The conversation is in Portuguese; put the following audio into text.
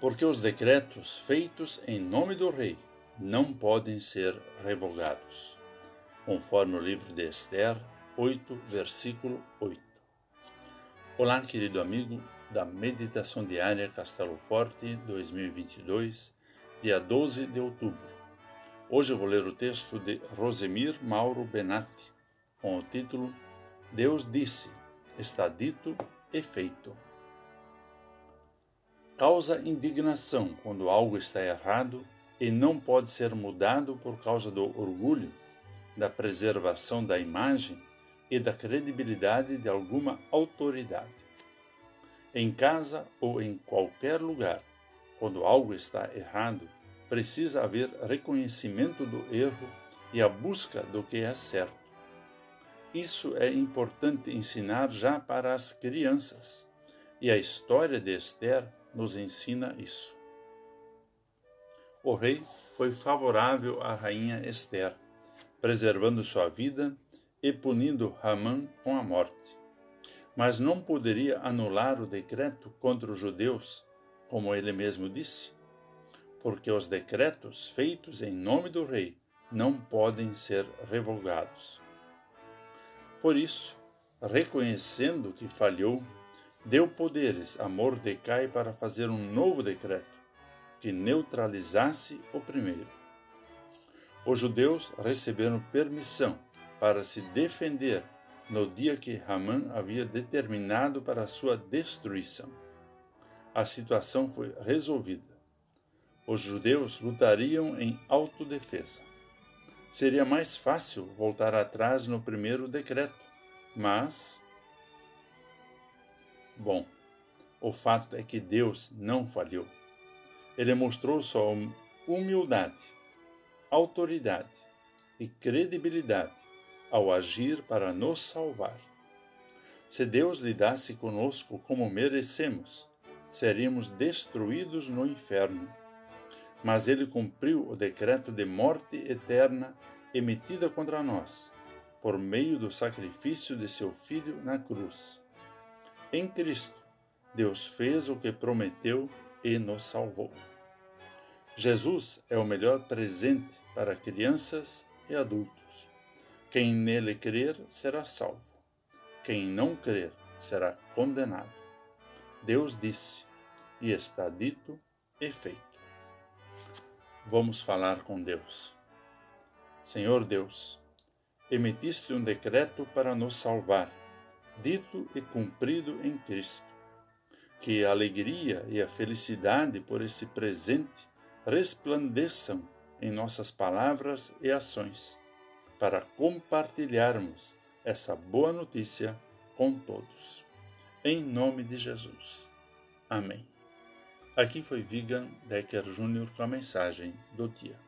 porque os decretos feitos em nome do rei não podem ser revogados, conforme o livro de Esther 8, versículo 8. Olá, querido amigo da Meditação Diária Castelo Forte 2022, dia 12 de outubro. Hoje eu vou ler o texto de Rosemir Mauro Benatti, com o título Deus disse, está dito e feito causa indignação quando algo está errado e não pode ser mudado por causa do orgulho, da preservação da imagem e da credibilidade de alguma autoridade. Em casa ou em qualquer lugar, quando algo está errado, precisa haver reconhecimento do erro e a busca do que é certo. Isso é importante ensinar já para as crianças. E a história de Esther nos ensina isso. O rei foi favorável à rainha Esther, preservando sua vida e punindo Ramã com a morte. Mas não poderia anular o decreto contra os judeus, como ele mesmo disse, porque os decretos feitos em nome do rei não podem ser revogados. Por isso, reconhecendo que falhou deu poderes a Mordecai para fazer um novo decreto que neutralizasse o primeiro. Os judeus receberam permissão para se defender no dia que Ramã havia determinado para sua destruição. A situação foi resolvida. Os judeus lutariam em autodefesa. Seria mais fácil voltar atrás no primeiro decreto, mas Bom, o fato é que Deus não falhou. Ele mostrou sua humildade, autoridade e credibilidade ao agir para nos salvar. Se Deus lidasse conosco como merecemos, seríamos destruídos no inferno. Mas ele cumpriu o decreto de morte eterna emitida contra nós, por meio do sacrifício de seu Filho na cruz. Em Cristo, Deus fez o que prometeu e nos salvou. Jesus é o melhor presente para crianças e adultos. Quem nele crer será salvo. Quem não crer será condenado. Deus disse, e está dito e feito. Vamos falar com Deus. Senhor Deus, emitiste um decreto para nos salvar dito e cumprido em Cristo. Que a alegria e a felicidade por esse presente resplandeçam em nossas palavras e ações, para compartilharmos essa boa notícia com todos. Em nome de Jesus. Amém. Aqui foi Vigan Decker Jr. com a mensagem do dia.